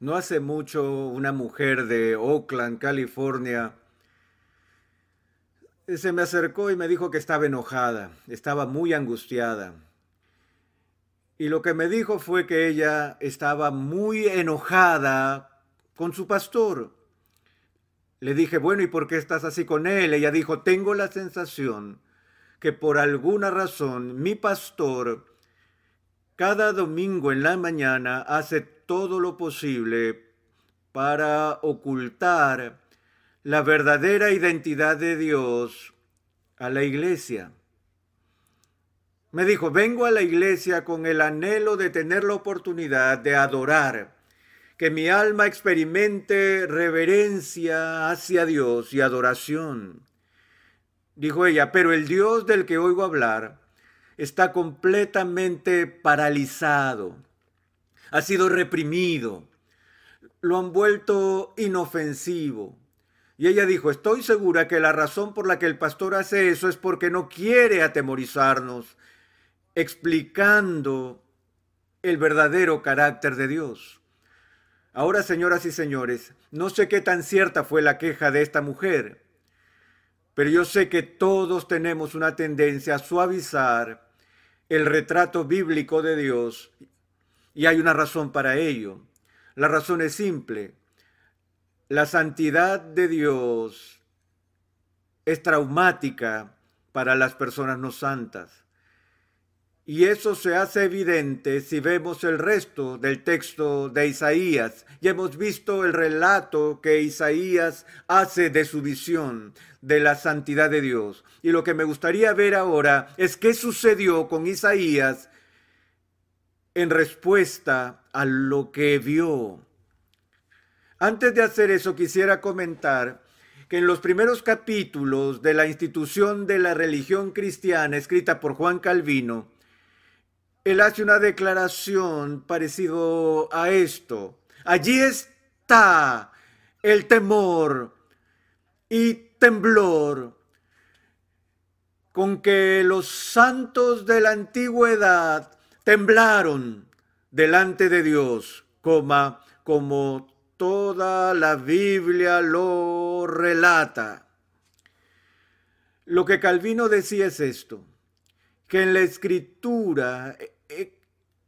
No hace mucho una mujer de Oakland, California, se me acercó y me dijo que estaba enojada, estaba muy angustiada. Y lo que me dijo fue que ella estaba muy enojada con su pastor. Le dije, bueno, ¿y por qué estás así con él? Ella dijo, tengo la sensación que por alguna razón mi pastor cada domingo en la mañana hace todo lo posible para ocultar la verdadera identidad de Dios a la iglesia. Me dijo, vengo a la iglesia con el anhelo de tener la oportunidad de adorar, que mi alma experimente reverencia hacia Dios y adoración. Dijo ella, pero el Dios del que oigo hablar está completamente paralizado, ha sido reprimido, lo han vuelto inofensivo. Y ella dijo, estoy segura que la razón por la que el pastor hace eso es porque no quiere atemorizarnos, explicando el verdadero carácter de Dios. Ahora, señoras y señores, no sé qué tan cierta fue la queja de esta mujer, pero yo sé que todos tenemos una tendencia a suavizar el retrato bíblico de Dios y hay una razón para ello. La razón es simple. La santidad de Dios es traumática para las personas no santas. Y eso se hace evidente si vemos el resto del texto de Isaías. Ya hemos visto el relato que Isaías hace de su visión de la santidad de Dios. Y lo que me gustaría ver ahora es qué sucedió con Isaías en respuesta a lo que vio. Antes de hacer eso, quisiera comentar que en los primeros capítulos de la institución de la religión cristiana escrita por Juan Calvino, él hace una declaración parecido a esto. Allí está el temor y temblor con que los santos de la antigüedad temblaron delante de Dios, coma, como toda la Biblia lo relata. Lo que Calvino decía es esto que en la escritura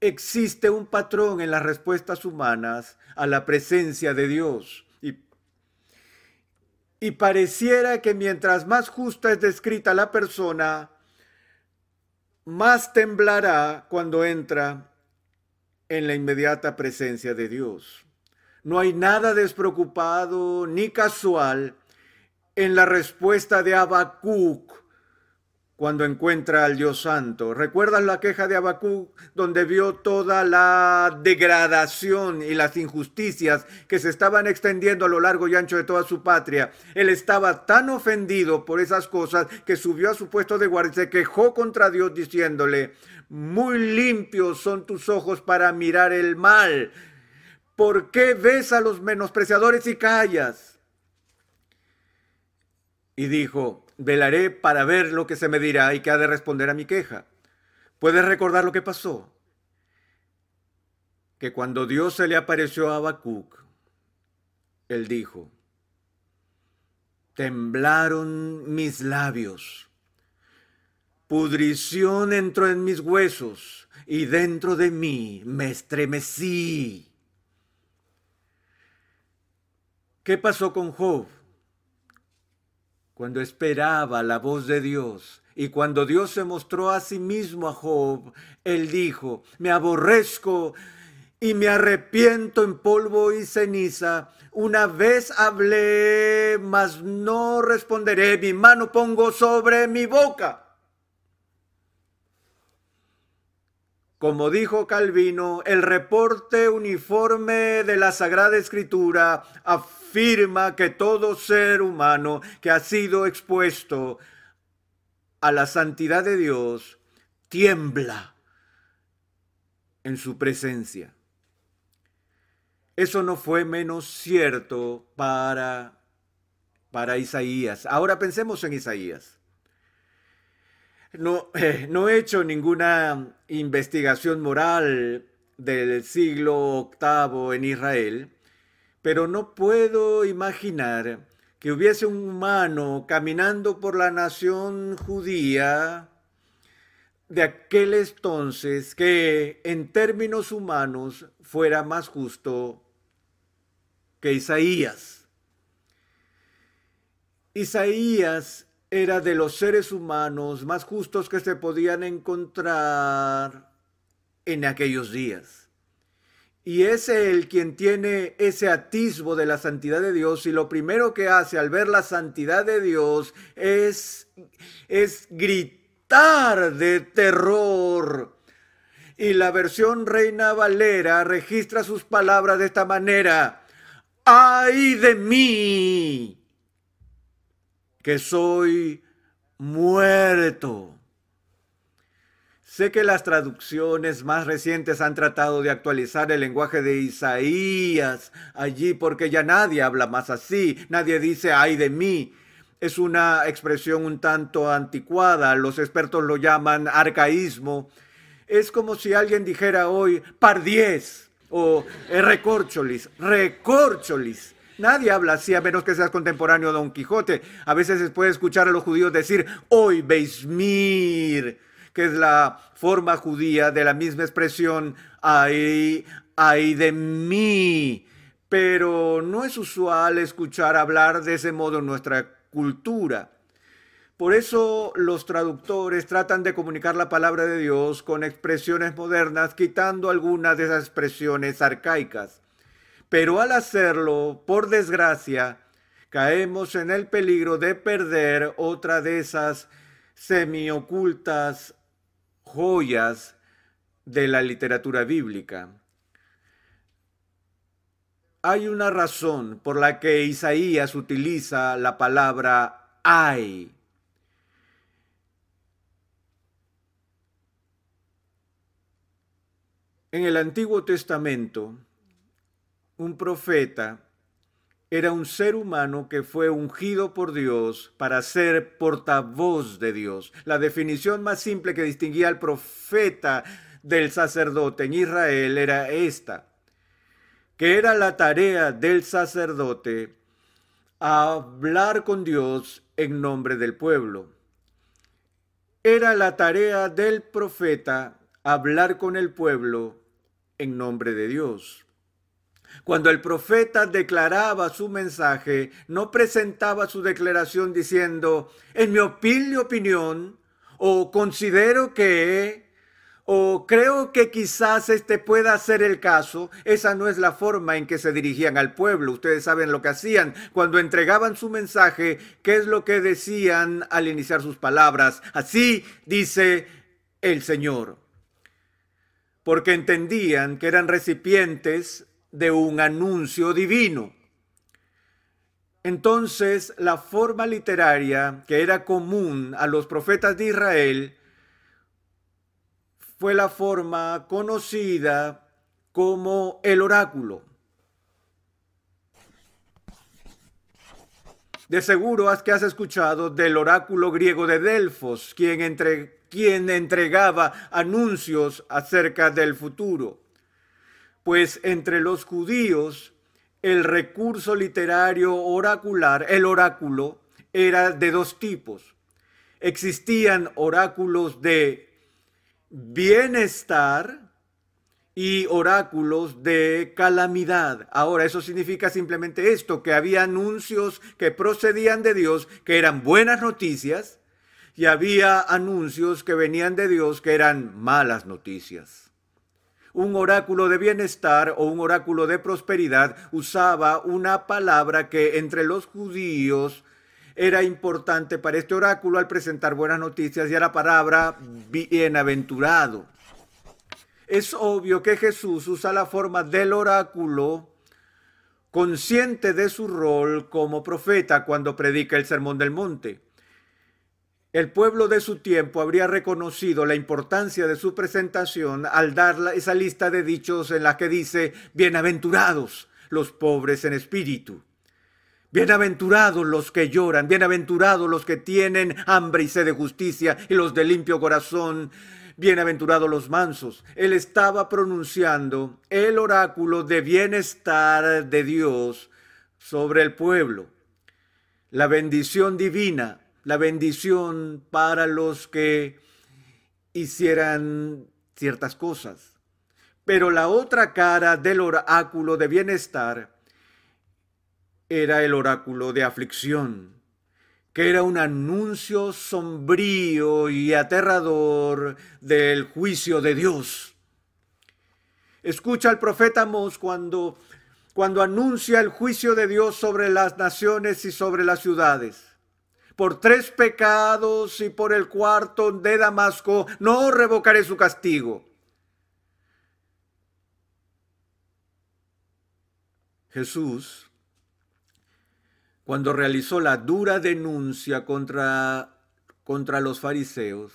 existe un patrón en las respuestas humanas a la presencia de Dios. Y, pareciera que mientras más justa es descrita la persona, más temblará cuando entra en la inmediata presencia de Dios. No hay nada despreocupado ni casual en la respuesta de Habacuc cuando encuentra al Dios Santo. ¿Recuerdas la queja de Abacú donde vio toda la degradación y las injusticias que se estaban extendiendo a lo largo y ancho de toda su patria? Él estaba tan ofendido por esas cosas que subió a su puesto de guardia y se quejó contra Dios diciéndole, muy limpios son tus ojos para mirar el mal. ¿Por qué ves a los menospreciadores y callas? Y dijo, Velaré para ver lo que se me dirá y que ha de responder a mi queja. ¿Puedes recordar lo que pasó? Que cuando Dios se le apareció a Habacuc, él dijo, temblaron mis labios, pudrición entró en mis huesos y dentro de mí me estremecí. ¿Qué pasó con Job? Cuando esperaba la voz de Dios y cuando Dios se mostró a sí mismo a Job, él dijo, me aborrezco y me arrepiento en polvo y ceniza. Una vez hablé, mas no responderé, mi mano pongo sobre mi boca. Como dijo Calvino, el reporte uniforme de la Sagrada Escritura que todo ser humano que ha sido expuesto a la santidad de Dios tiembla en su presencia. Eso no fue menos cierto para, para Isaías. Ahora pensemos en Isaías. No, no he hecho ninguna investigación moral del siglo VIII en Israel, Pero no puedo imaginar que hubiese un humano caminando por la nación judía de aquel entonces que en términos humanos fuera más justo que Isaías. Isaías era de los seres humanos más justos que se podían encontrar en aquellos días. Y es él quien tiene ese atisbo de la santidad de Dios y lo primero que hace al ver la santidad de Dios es, es gritar de terror. Y la versión Reina Valera registra sus palabras de esta manera. ¡Ay de mí! Que soy muerto. Sé que las traducciones más recientes han tratado de actualizar el lenguaje de Isaías allí porque ya nadie habla más así, nadie dice ay de mí. Es una expresión un tanto anticuada, los expertos lo llaman arcaísmo. Es como si alguien dijera hoy pardiez o recorcholis, recorcholis. Nadie habla así a menos que seas contemporáneo a Don Quijote. A veces se puede escuchar a los judíos decir hoy Beismir que es la forma judía de la misma expresión, ay, ay de mí. Pero no es usual escuchar hablar de ese modo en nuestra cultura. Por eso los traductores tratan de comunicar la palabra de Dios con expresiones modernas, quitando algunas de esas expresiones arcaicas. Pero al hacerlo, por desgracia, caemos en el peligro de perder otra de esas semiocultas joyas de la literatura bíblica. Hay una razón por la que Isaías utiliza la palabra hay. En el Antiguo Testamento, un profeta era un ser humano que fue ungido por Dios para ser portavoz de Dios. La definición más simple que distinguía al profeta del sacerdote en Israel era esta, que era la tarea del sacerdote hablar con Dios en nombre del pueblo. Era la tarea del profeta hablar con el pueblo en nombre de Dios. Cuando el profeta declaraba su mensaje, no presentaba su declaración diciendo, en mi opinión, o considero que, o creo que quizás este pueda ser el caso. Esa no es la forma en que se dirigían al pueblo. Ustedes saben lo que hacían cuando entregaban su mensaje, qué es lo que decían al iniciar sus palabras. Así dice el Señor. Porque entendían que eran recipientes de un anuncio divino. Entonces, la forma literaria que era común a los profetas de Israel fue la forma conocida como el oráculo. De seguro has que has escuchado del oráculo griego de Delfos, quien, entre, quien entregaba anuncios acerca del futuro pues entre los judíos el recurso literario oracular, el oráculo, era de dos tipos. Existían oráculos de bienestar y oráculos de calamidad. Ahora, eso significa simplemente esto, que había anuncios que procedían de Dios, que eran buenas noticias, y había anuncios que venían de Dios, que eran malas noticias un oráculo de bienestar o un oráculo de prosperidad usaba una palabra que entre los judíos era importante para este oráculo al presentar buenas noticias y a la palabra bienaventurado. Es obvio que Jesús usa la forma del oráculo consciente de su rol como profeta cuando predica el Sermón del Monte. El pueblo de su tiempo habría reconocido la importancia de su presentación al dar esa lista de dichos en la que dice, bienaventurados los pobres en espíritu. Bienaventurados los que lloran, bienaventurados los que tienen hambre y sed de justicia y los de limpio corazón. bienaventurados los mansos. Él estaba pronunciando el oráculo de bienestar de Dios sobre el pueblo. La bendición divina, la bendición para los que hicieran ciertas cosas. Pero la otra cara del oráculo de bienestar era el oráculo de aflicción, que era un anuncio sombrío y aterrador del juicio de Dios. Escucha al profeta Mos cuando, cuando anuncia el juicio de Dios sobre las naciones y sobre las ciudades. Por tres pecados y por el cuarto de Damasco no revocaré su castigo. Jesús cuando realizó la dura denuncia contra, contra los fariseos,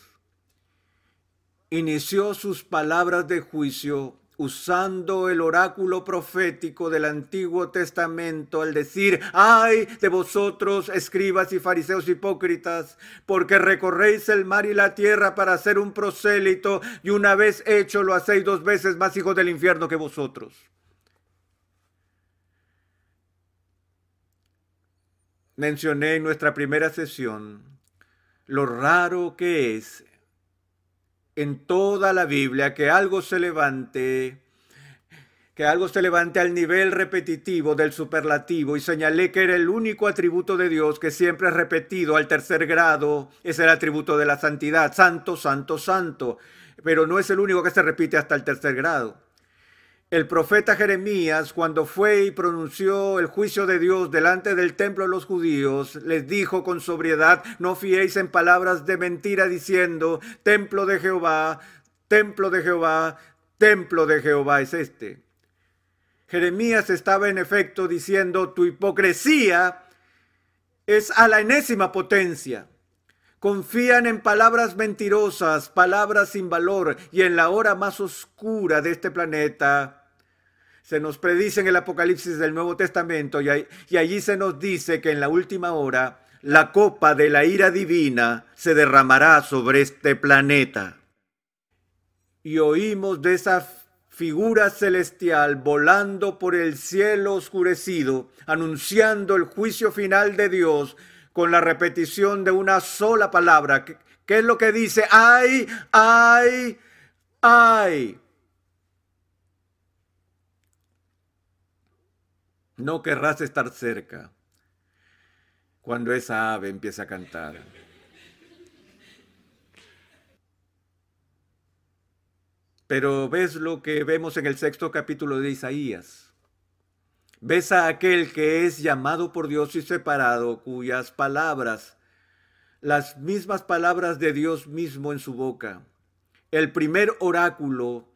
inició sus palabras de juicio usando el oráculo profético del Antiguo Testamento al decir, ay de vosotros, escribas y fariseos hipócritas, porque recorréis el mar y la tierra para hacer un prosélito y una vez hecho lo hacéis dos veces más hijos del infierno que vosotros. mencioné en nuestra primera sesión lo raro que es en toda la Biblia que algo se levante que algo se levante al nivel repetitivo del superlativo y señalé que era el único atributo de Dios que siempre es repetido al tercer grado, es el atributo de la santidad, santo, santo, santo, pero no es el único que se repite hasta el tercer grado. El profeta Jeremías, cuando fue y pronunció el juicio de Dios delante del templo de los judíos, les dijo con sobriedad, no fiéis en palabras de mentira diciendo, templo de Jehová, templo de Jehová, templo de Jehová es este. Jeremías estaba en efecto diciendo, tu hipocresía es a la enésima potencia. Confían en palabras mentirosas, palabras sin valor, y en la hora más oscura de este planeta se nos predice en el Apocalipsis del Nuevo Testamento y, allí se nos dice que en la última hora la copa de la ira divina se derramará sobre este planeta. Y oímos de esa figura celestial volando por el cielo oscurecido, anunciando el juicio final de Dios con la repetición de una sola palabra. ¿Qué, es lo que dice? ¡Ay, ay, ay! No querrás estar cerca cuando esa ave empieza a cantar. Pero ves lo que vemos en el sexto capítulo de Isaías. Ves a aquel que es llamado por Dios y separado, cuyas palabras, las mismas palabras de Dios mismo en su boca, el primer oráculo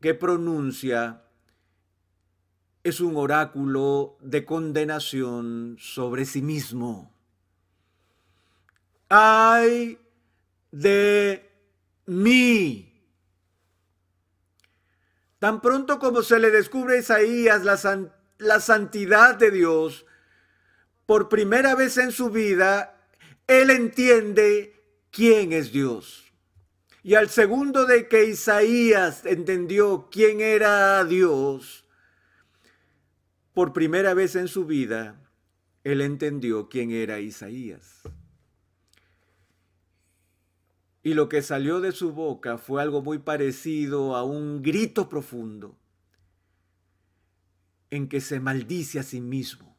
que pronuncia es un oráculo de condenación sobre sí mismo. Ay de mí Tan pronto como se le descubre a Isaías la, la santidad de Dios, por primera vez en su vida, él entiende quién es Dios. Y al segundo de que Isaías entendió quién era Dios, por primera vez en su vida, él entendió quién era Isaías. Y lo que salió de su boca fue algo muy parecido a un grito profundo en que se maldice a sí mismo.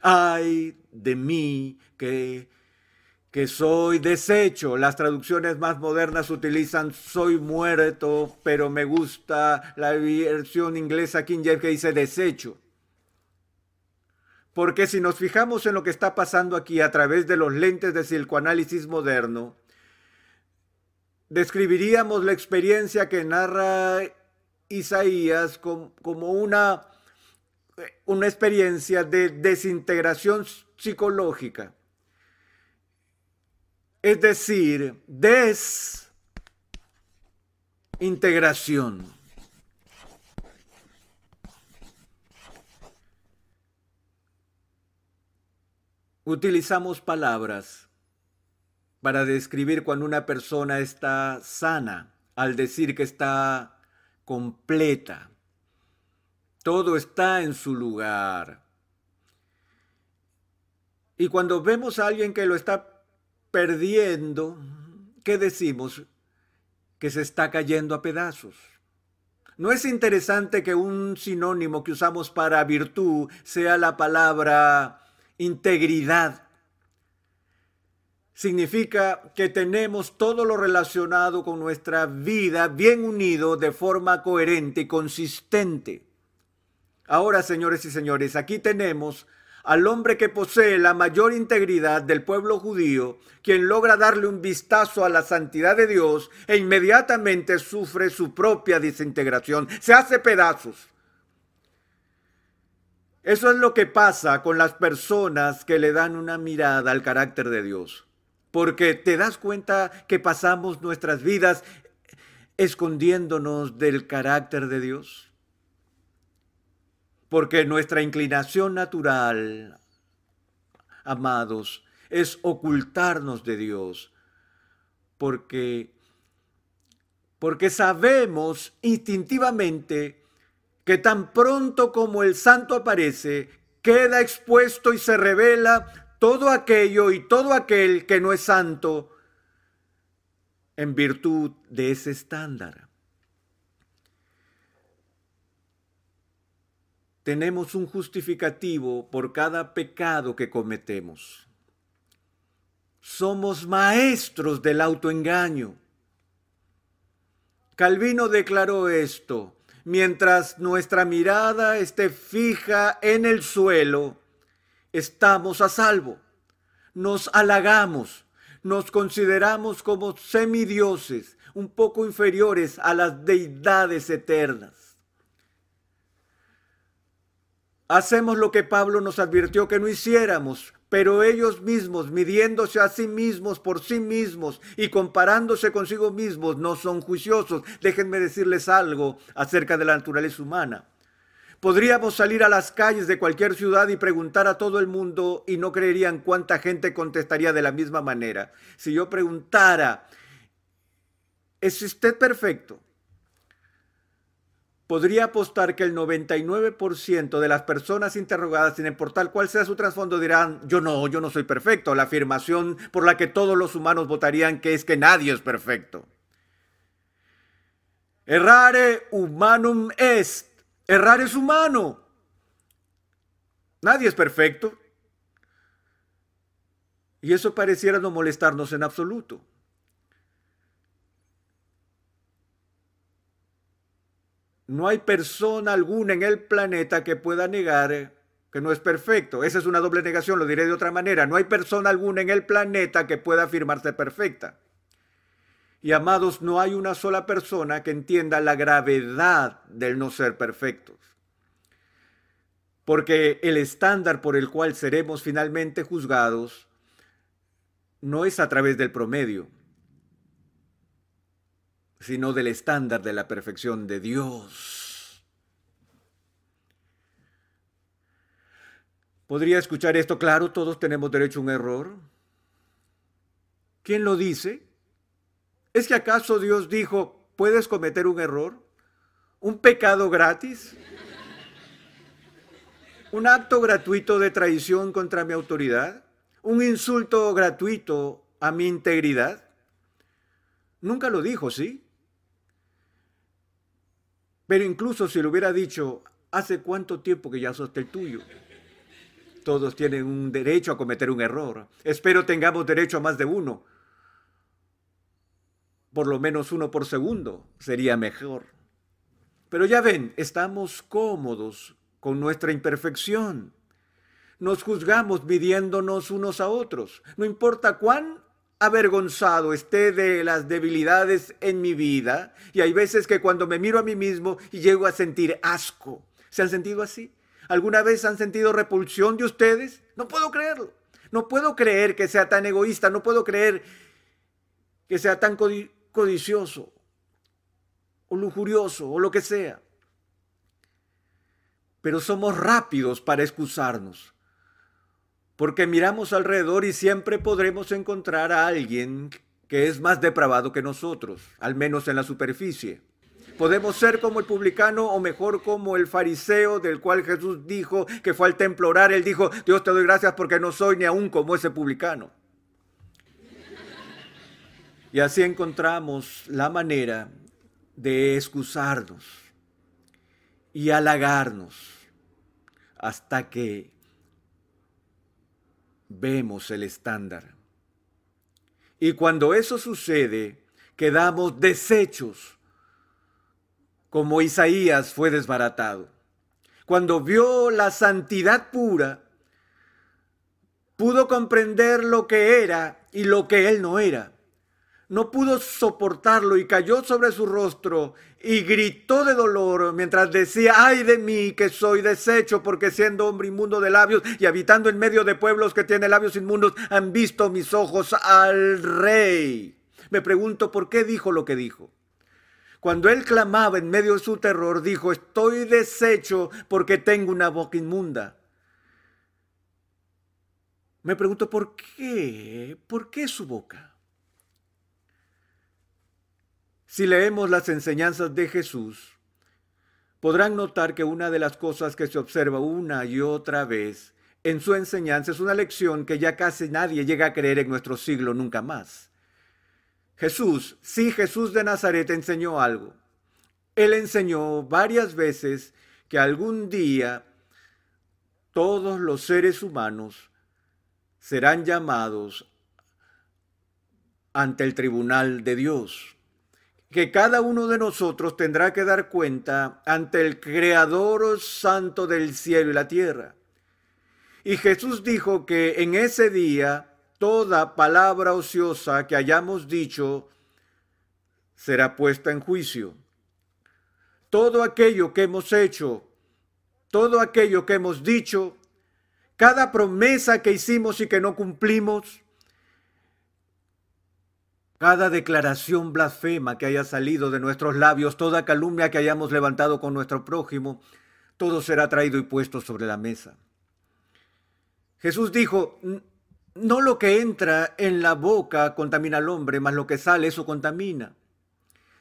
Ay de mí que, que soy deshecho. Las traducciones más modernas utilizan soy muerto, pero me gusta la versión inglesa King James que dice desecho. Porque si nos fijamos en lo que está pasando aquí a través de los lentes de psicoanálisis moderno, describiríamos la experiencia que narra Isaías como una, una experiencia de desintegración psicológica. Es decir, desintegración. Utilizamos palabras para describir cuando una persona está sana, al decir que está completa. Todo está en su lugar. Y cuando vemos a alguien que lo está perdiendo, ¿qué decimos? Que se está cayendo a pedazos. ¿No es interesante que un sinónimo que usamos para virtud sea la palabra integridad? Significa que tenemos todo lo relacionado con nuestra vida bien unido de forma coherente y consistente. Ahora, señores y señores, aquí tenemos al hombre que posee la mayor integridad del pueblo judío, quien logra darle un vistazo a la santidad de Dios e inmediatamente sufre su propia desintegración, se hace pedazos. Eso es lo que pasa con las personas que le dan una mirada al carácter de Dios. Porque te das cuenta que pasamos nuestras vidas escondiéndonos del carácter de Dios. Porque nuestra inclinación natural, amados, es ocultarnos de Dios. Porque, porque sabemos instintivamente que tan pronto como el santo aparece, queda expuesto y se revela todo aquello y todo aquel que no es santo en virtud de ese estándar. Tenemos un justificativo por cada pecado que cometemos. Somos maestros del autoengaño. Calvino declaró esto, mientras nuestra mirada esté fija en el suelo, estamos a salvo. Nos halagamos, nos consideramos como semidioses, un poco inferiores a las deidades eternas. Hacemos lo que Pablo nos advirtió que no hiciéramos, pero ellos mismos, midiéndose a sí mismos por sí mismos y comparándose consigo mismos, no son juiciosos. Déjenme decirles algo acerca de la naturaleza humana. Podríamos salir a las calles de cualquier ciudad y preguntar a todo el mundo y no creerían cuánta gente contestaría de la misma manera. Si yo preguntara, ¿es usted perfecto? Podría apostar que el 99% de las personas interrogadas, sin importar cuál sea su trasfondo, dirán, yo no, yo no soy perfecto. La afirmación por la que todos los humanos votarían que es que nadie es perfecto. Errare humanum est. Errar es humano. Nadie es perfecto. Y eso pareciera no molestarnos en absoluto. No hay persona alguna en el planeta que pueda negar que no es perfecto. Esa es una doble negación, lo diré de otra manera. No hay persona alguna en el planeta que pueda afirmarse perfecta. Y amados, no hay una sola persona que entienda la gravedad del no ser perfectos. Porque el estándar por el cual seremos finalmente juzgados no es a través del promedio, sino del estándar de la perfección de Dios. ¿Podría escuchar esto? Claro, todos tenemos derecho a un error. ¿Quién lo dice? ¿Es que acaso Dios dijo, puedes cometer un error? ¿Un pecado gratis? ¿Un acto gratuito de traición contra mi autoridad? ¿Un insulto gratuito a mi integridad? Nunca lo dijo, ¿sí? Pero incluso si lo hubiera dicho, ¿hace cuánto tiempo que ya sos el tuyo? Todos tienen un derecho a cometer un error. Espero tengamos derecho a más de uno. Por lo menos uno por segundo sería mejor. Pero ya ven, estamos cómodos con nuestra imperfección. Nos juzgamos midiéndonos unos a otros. No importa cuán avergonzado esté de las debilidades en mi vida y hay veces que cuando me miro a mí mismo y llego a sentir asco. ¿Se han sentido así? ¿Alguna vez han sentido repulsión de ustedes? No puedo creerlo. No puedo creer que sea tan egoísta, no puedo creer que sea tan codicioso o lujurioso o lo que sea. Pero somos rápidos para excusarnos. Porque miramos alrededor y siempre podremos encontrar a alguien que es más depravado que nosotros, al menos en la superficie. Podemos ser como el publicano o mejor como el fariseo del cual Jesús dijo que fue al templo orar. Él dijo, Dios te doy gracias porque no soy ni aún como ese publicano. Y así encontramos la manera de excusarnos y halagarnos hasta que vemos el estándar. Y cuando eso sucede, quedamos deshechos, como Isaías fue desbaratado. Cuando vio la santidad pura, pudo comprender lo que era y lo que él no era no pudo soportarlo y cayó sobre su rostro y gritó de dolor mientras decía, ay de mí que soy deshecho porque siendo hombre inmundo de labios y habitando en medio de pueblos que tienen labios inmundos, han visto mis ojos al rey. Me pregunto por qué dijo lo que dijo. Cuando él clamaba en medio de su terror, dijo, estoy deshecho porque tengo una boca inmunda. Me pregunto por qué, por qué su boca. Si leemos las enseñanzas de Jesús, podrán notar que una de las cosas que se observa una y otra vez en su enseñanza es una lección que ya casi nadie llega a creer en nuestro siglo nunca más. Jesús, sí Jesús de Nazaret enseñó algo. Él enseñó varias veces que algún día todos los seres humanos serán llamados ante el tribunal de Dios que cada uno de nosotros tendrá que dar cuenta ante el Creador Santo del cielo y la tierra. Y Jesús dijo que en ese día toda palabra ociosa que hayamos dicho será puesta en juicio. Todo aquello que hemos hecho, todo aquello que hemos dicho, cada promesa que hicimos y que no cumplimos, cada declaración blasfema que haya salido de nuestros labios, toda calumnia que hayamos levantado con nuestro prójimo, todo será traído y puesto sobre la mesa. Jesús dijo, no lo que entra en la boca contamina al hombre, mas lo que sale eso contamina.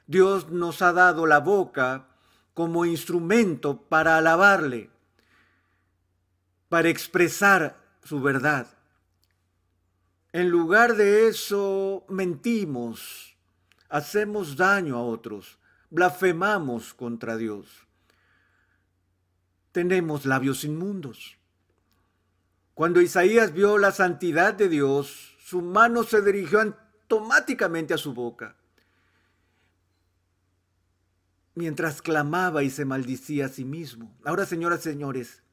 Dios nos ha dado la boca como instrumento para alabarle, para expresar su verdad. En lugar de eso, mentimos, hacemos daño a otros, blasfemamos contra Dios. Tenemos labios inmundos. Cuando Isaías vio la santidad de Dios, su mano se dirigió automáticamente a su boca. Mientras clamaba y se maldicía a sí mismo. Ahora, señoras y señores,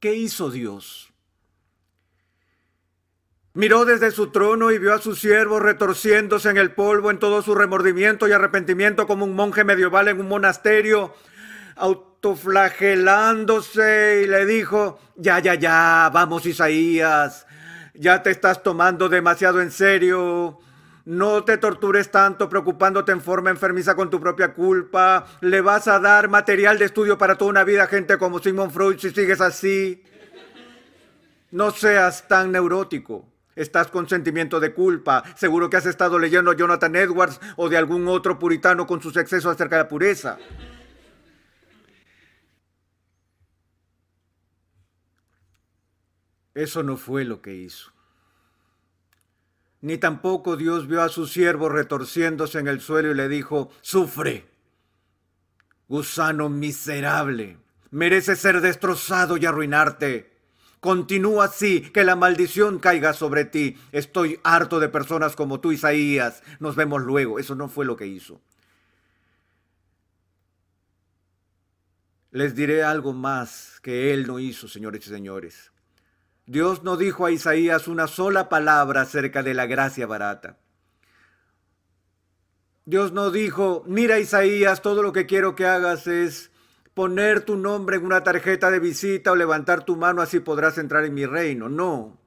¿qué hizo Dios? Miró desde su trono y vio a su siervo retorciéndose en el polvo en todo su remordimiento y arrepentimiento como un monje medieval en un monasterio, autoflagelándose y le dijo, ya, ya, ya, vamos Isaías, ya te estás tomando demasiado en serio. No te tortures tanto preocupándote en forma enfermiza con tu propia culpa. Le vas a dar material de estudio para toda una vida a gente como Simon Freud si sigues así. No seas tan neurótico. Estás con sentimiento de culpa. Seguro que has estado leyendo a Jonathan Edwards o de algún otro puritano con sus excesos acerca de la pureza. Eso no fue lo que hizo. Ni tampoco Dios vio a su siervo retorciéndose en el suelo y le dijo, sufre, gusano miserable, merece ser destrozado y arruinarte. Continúa así, que la maldición caiga sobre ti. Estoy harto de personas como tú, Isaías. Nos vemos luego. Eso no fue lo que hizo. Les diré algo más que él no hizo, señores y señores. Dios no dijo a Isaías una sola palabra acerca de la gracia barata. Dios no dijo, mira Isaías, todo lo que quiero que hagas es poner tu nombre en una tarjeta de visita o levantar tu mano así podrás entrar en mi reino. No.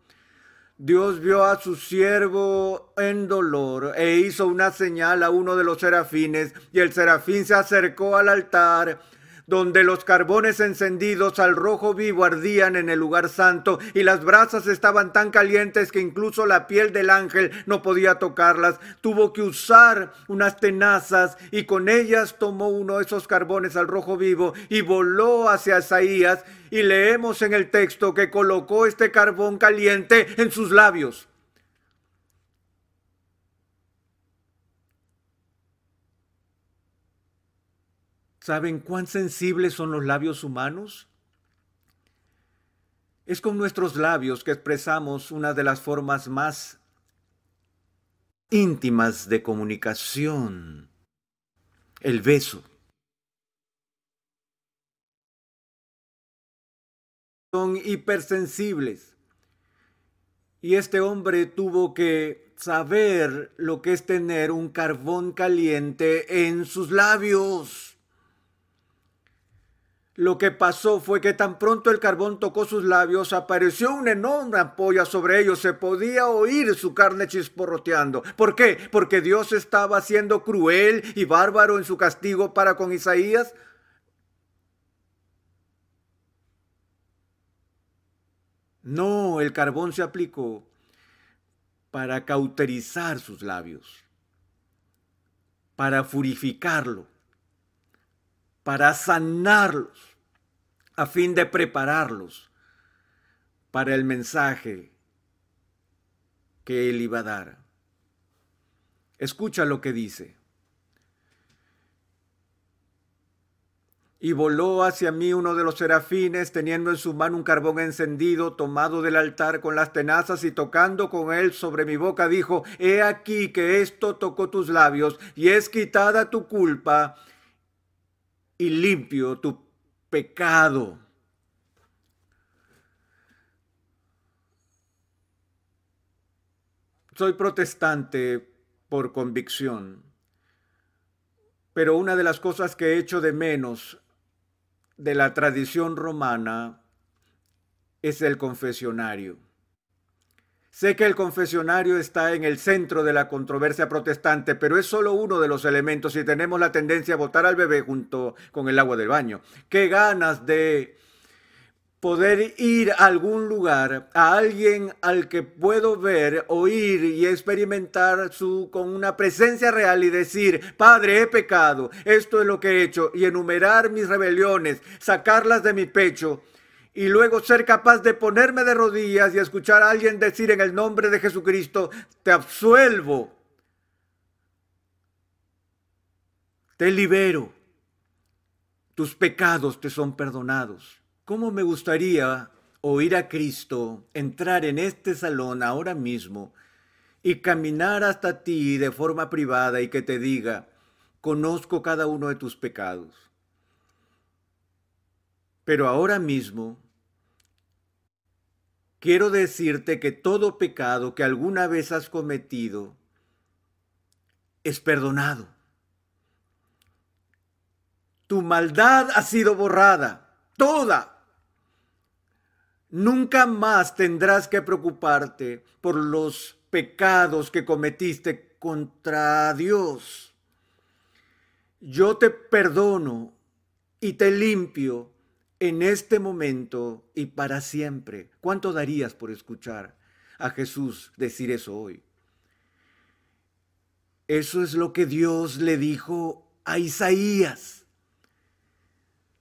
Dios vio a su siervo en dolor e hizo una señal a uno de los serafines y el serafín se acercó al altar, donde los carbones encendidos al rojo vivo ardían en el lugar santo y las brasas estaban tan calientes que incluso la piel del ángel no podía tocarlas. Tuvo que usar unas tenazas y con ellas tomó uno de esos carbones al rojo vivo y voló hacia Isaías y leemos en el texto que colocó este carbón caliente en sus labios. ¿Saben cuán sensibles son los labios humanos? Es con nuestros labios que expresamos una de las formas más íntimas de comunicación, el beso. Son hipersensibles. Y este hombre tuvo que saber lo que es tener un carbón caliente en sus labios. Lo que pasó fue que tan pronto el carbón tocó sus labios, apareció una enorme ampolla sobre ellos, se podía oír su carne chisporroteando. ¿Por qué? Porque Dios estaba siendo cruel y bárbaro en su castigo para con Isaías. No, el carbón se aplicó para cauterizar sus labios, para purificarlo para sanarlos, a fin de prepararlos para el mensaje que él iba a dar. Escucha lo que dice. Y voló hacia mí uno de los serafines, teniendo en su mano un carbón encendido, tomado del altar con las tenazas y tocando con él sobre mi boca, dijo, He aquí que esto tocó tus labios y es quitada tu culpa y limpio tu pecado. Soy protestante por convicción, pero una de las cosas que he hecho de menos de la tradición romana es el confesionario. Sé que el confesionario está en el centro de la controversia protestante, pero es solo uno de los elementos y tenemos la tendencia a botar al bebé junto con el agua del baño. Qué ganas de poder ir a algún lugar, a alguien al que puedo ver, oír y experimentar su con una presencia real y decir, "Padre, he pecado, esto es lo que he hecho" y enumerar mis rebeliones, sacarlas de mi pecho y luego ser capaz de ponerme de rodillas y escuchar a alguien decir en el nombre de Jesucristo, te absuelvo, te libero, tus pecados te son perdonados. ¿Cómo me gustaría oír a Cristo entrar en este salón ahora mismo y caminar hasta ti de forma privada y que te diga, conozco cada uno de tus pecados? Pero ahora mismo quiero decirte que todo pecado que alguna vez has cometido es perdonado. Tu maldad ha sido borrada, toda. Nunca más tendrás que preocuparte por los pecados que cometiste contra Dios. Yo te perdono y te limpio en este momento y para siempre. ¿Cuánto darías por escuchar a Jesús decir eso hoy? Eso es lo que Dios le dijo a Isaías.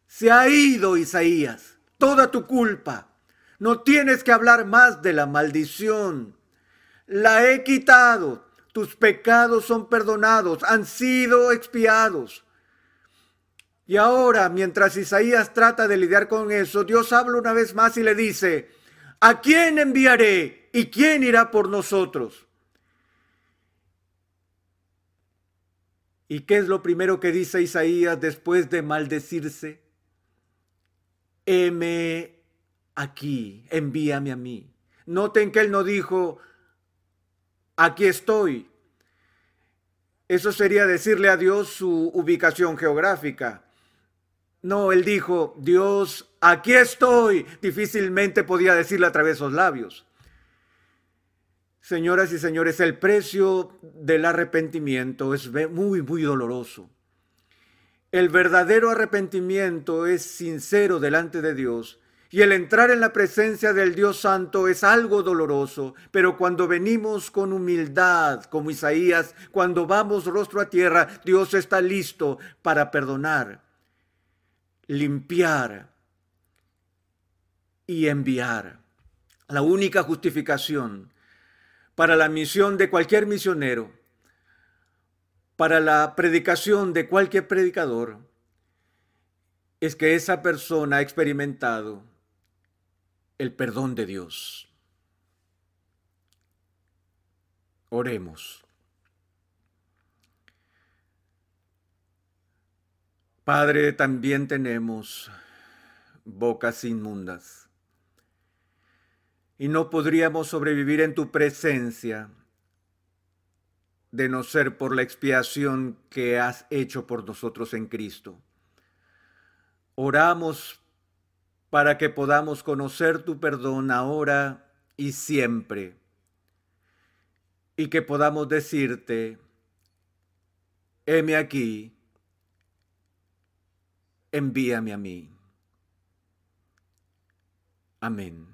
Se ha ido Isaías, toda tu culpa. No tienes que hablar más de la maldición. La he quitado. Tus pecados son perdonados, han sido expiados. Y ahora, mientras Isaías trata de lidiar con eso, Dios habla una vez más y le dice, ¿a quién enviaré y quién irá por nosotros? ¿Y qué es lo primero que dice Isaías después de maldecirse? Heme aquí, envíame a mí. Noten que él no dijo, aquí estoy. Eso sería decirle a Dios su ubicación geográfica. No, él dijo, Dios, aquí estoy. Difícilmente podía decirle a través de sus labios. Señoras y señores, el precio del arrepentimiento es muy, muy doloroso. El verdadero arrepentimiento es sincero delante de Dios y el entrar en la presencia del Dios Santo es algo doloroso, pero cuando venimos con humildad, como Isaías, cuando vamos rostro a tierra, Dios está listo para perdonar, limpiar y enviar. La única justificación para la misión de cualquier misionero, para la predicación de cualquier predicador, es que esa persona ha experimentado el perdón de Dios. Oremos. Padre, también tenemos bocas inmundas y no podríamos sobrevivir en tu presencia de no ser por la expiación que has hecho por nosotros en Cristo. Oramos para que podamos conocer tu perdón ahora y siempre, y que podamos decirte, heme aquí, envíame a mí. Amén.